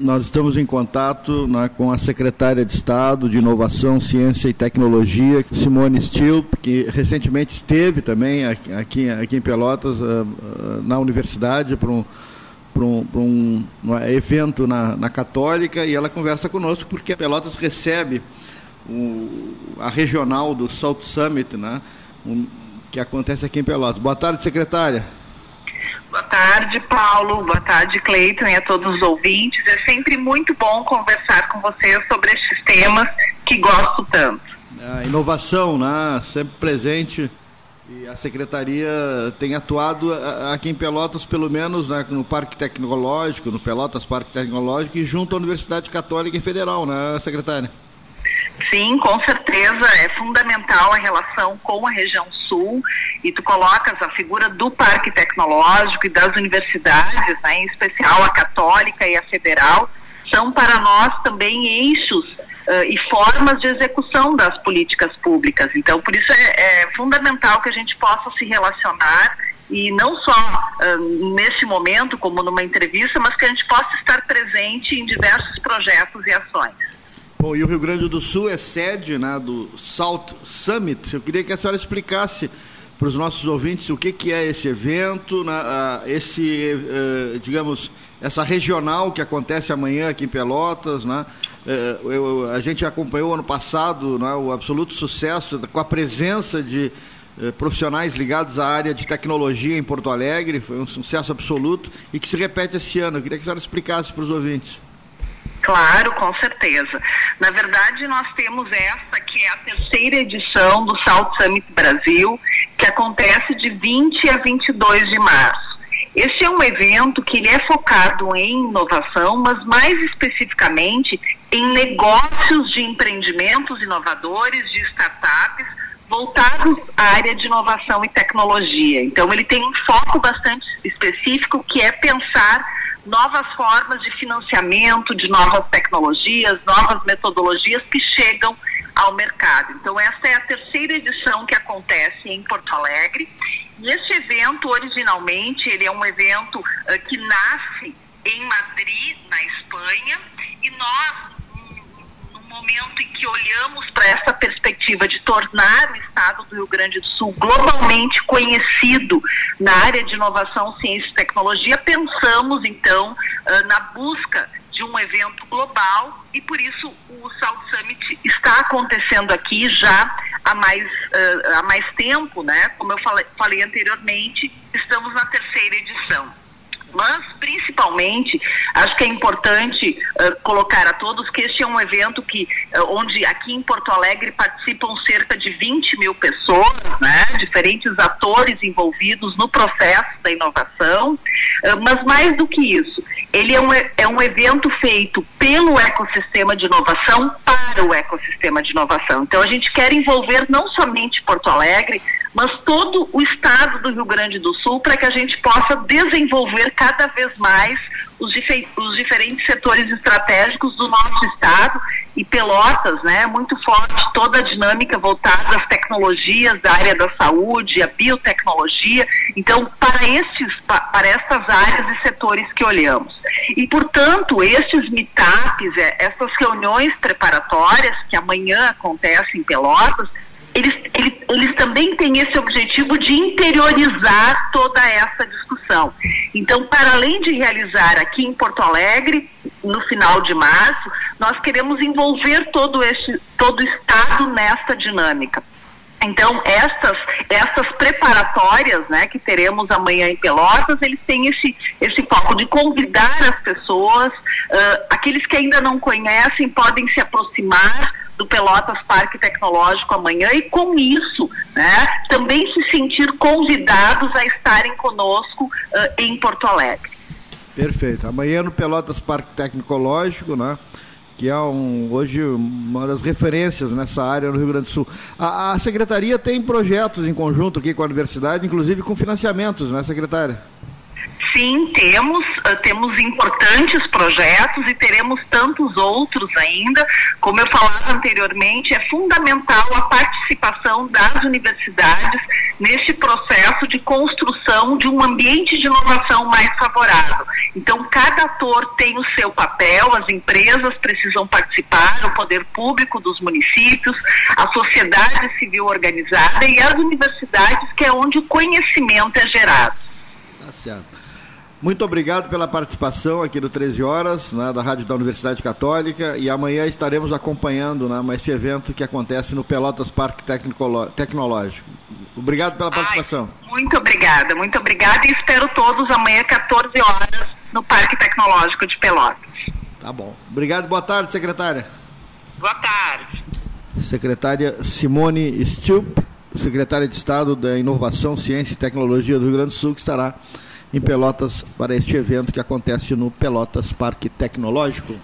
Nós estamos em contato né, com a secretária de Estado de Inovação, Ciência e Tecnologia, Simone Stilp, que recentemente esteve também aqui, aqui em Pelotas, uh, na universidade, para um, um, um, um, evento na, na, Católica, e ela conversa conosco porque Pelotas recebe o, a regional do South Summit, né, que acontece aqui em Pelotas. Boa tarde, secretária. Boa tarde, Paulo. Boa tarde, Cleiton e a todos os ouvintes. É sempre muito bom conversar com vocês sobre estes temas que gosto tanto. A inovação, né? Sempre presente. E a secretaria tem atuado aqui em Pelotas, pelo menos né, no Parque Tecnológico, no Pelotas Parque Tecnológico, e junto à Universidade Católica e Federal, né, secretária? Sim, com certeza é fundamental a relação com a região sul e tu colocas a figura do Parque Tecnológico e das universidades, né, em especial a Católica e a Federal, são para nós também eixos uh, e formas de execução das políticas públicas. Então, por isso é, é fundamental que a gente possa se relacionar e não só uh, nesse momento, como numa entrevista, mas que a gente possa estar presente em diversos projetos e ações. Bom, e o Rio Grande do Sul é sede né, do Salt Summit. Eu queria que a senhora explicasse para os nossos ouvintes o que, que é esse evento, né, esse, uh, digamos, essa regional que acontece amanhã aqui em Pelotas. Né? Uh, eu, a gente acompanhou ano passado né, o absoluto sucesso com a presença de uh, profissionais ligados à área de tecnologia em Porto Alegre. Foi um sucesso absoluto e que se repete esse ano. Eu queria que a senhora explicasse para os ouvintes. Claro, com certeza. Na verdade, nós temos essa que é a terceira edição do South Summit Brasil, que acontece de 20 a 22 de março. Esse é um evento que ele é focado em inovação, mas mais especificamente em negócios de empreendimentos inovadores, de startups, voltados à área de inovação e tecnologia. Então, ele tem um foco bastante específico que é pensar novas formas de financiamento, de novas tecnologias, novas metodologias que chegam ao mercado. Então, essa é a terceira edição que acontece em Porto Alegre. E esse evento, originalmente, ele é um evento uh, que nasce em Madrid, na Espanha, e nós, momento em que olhamos para essa perspectiva de tornar o estado do Rio Grande do Sul globalmente conhecido na área de inovação, ciência e tecnologia, pensamos então uh, na busca de um evento global e por isso o South Summit está acontecendo aqui já há mais, uh, há mais tempo, né? Como eu falei anteriormente, estamos na terceira edição. Mas, principalmente, acho que é importante uh, colocar a todos que este é um evento que, uh, onde aqui em Porto Alegre participam cerca de 20 mil pessoas, né, diferentes atores envolvidos no processo da inovação, uh, mas mais do que isso, ele é um, é um evento feito pelo ecossistema de inovação para o ecossistema de inovação. Então, a gente quer envolver não somente Porto Alegre, mas todo o estado do Rio Grande do Sul para que a gente possa desenvolver cada vez mais os, os, diferentes setores estratégicos do nosso estado e Pelotas, né, muito forte toda a dinâmica voltada às tecnologias da área da saúde, a biotecnologia. Então, para esses, para essas áreas e setores que olhamos. E, portanto, esses meetups, é, essas reuniões preparatórias que amanhã acontecem em Pelotas, eles, também têm esse objetivo de interiorizar toda essa discussão. Então, para além de realizar aqui em Porto Alegre, no final de março, nós queremos envolver todo, este, todo o Estado nessa dinâmica. Então, essas, essas preparatórias né, que teremos amanhã em Pelotas, eles têm esse, esse foco de convidar as pessoas, uh, aqueles que ainda não conhecem podem se aproximar do Pelotas Parque Tecnológico amanhã e com isso, né, também se sentir convidados a estarem conosco uh, em Porto Alegre. Perfeito. Amanhã no Pelotas Parque Tecnológico, né? Que é um, hoje uma das referências nessa área no Rio Grande do Sul. A, a, Secretaria tem projetos em conjunto aqui com a Universidade, inclusive com financiamentos, né, Secretária? Sim, temos, uh, temos importantes projetos e teremos tantos outros ainda. Como eu falava anteriormente, é fundamental a participação das universidades construção de um ambiente de inovação mais favorável. Então, cada ator tem o seu papel, as empresas precisam participar, o poder público dos municípios, a sociedade civil organizada e as universidades, que é onde o conhecimento é gerado. Tá certo. Muito obrigado pela participação aqui do 13 Horas, né, da Rádio da Universidade Católica, e amanhã estaremos acompanhando né, esse evento que acontece no Pelotas Parque Tecnológico. Obrigado pela participação. Ai, muito obrigada, muito obrigada e espero todos amanhã, 14 horas, no Parque Tecnológico de Pelotas. Tá bom. Obrigado, boa tarde, secretária. Boa tarde. Secretária Simone Stilp, secretária de Estado da Inovação, Ciência e Tecnologia do Rio Grande do Sul, que estará em Pelotas para este evento que acontece no Pelotas Parque Tecnológico.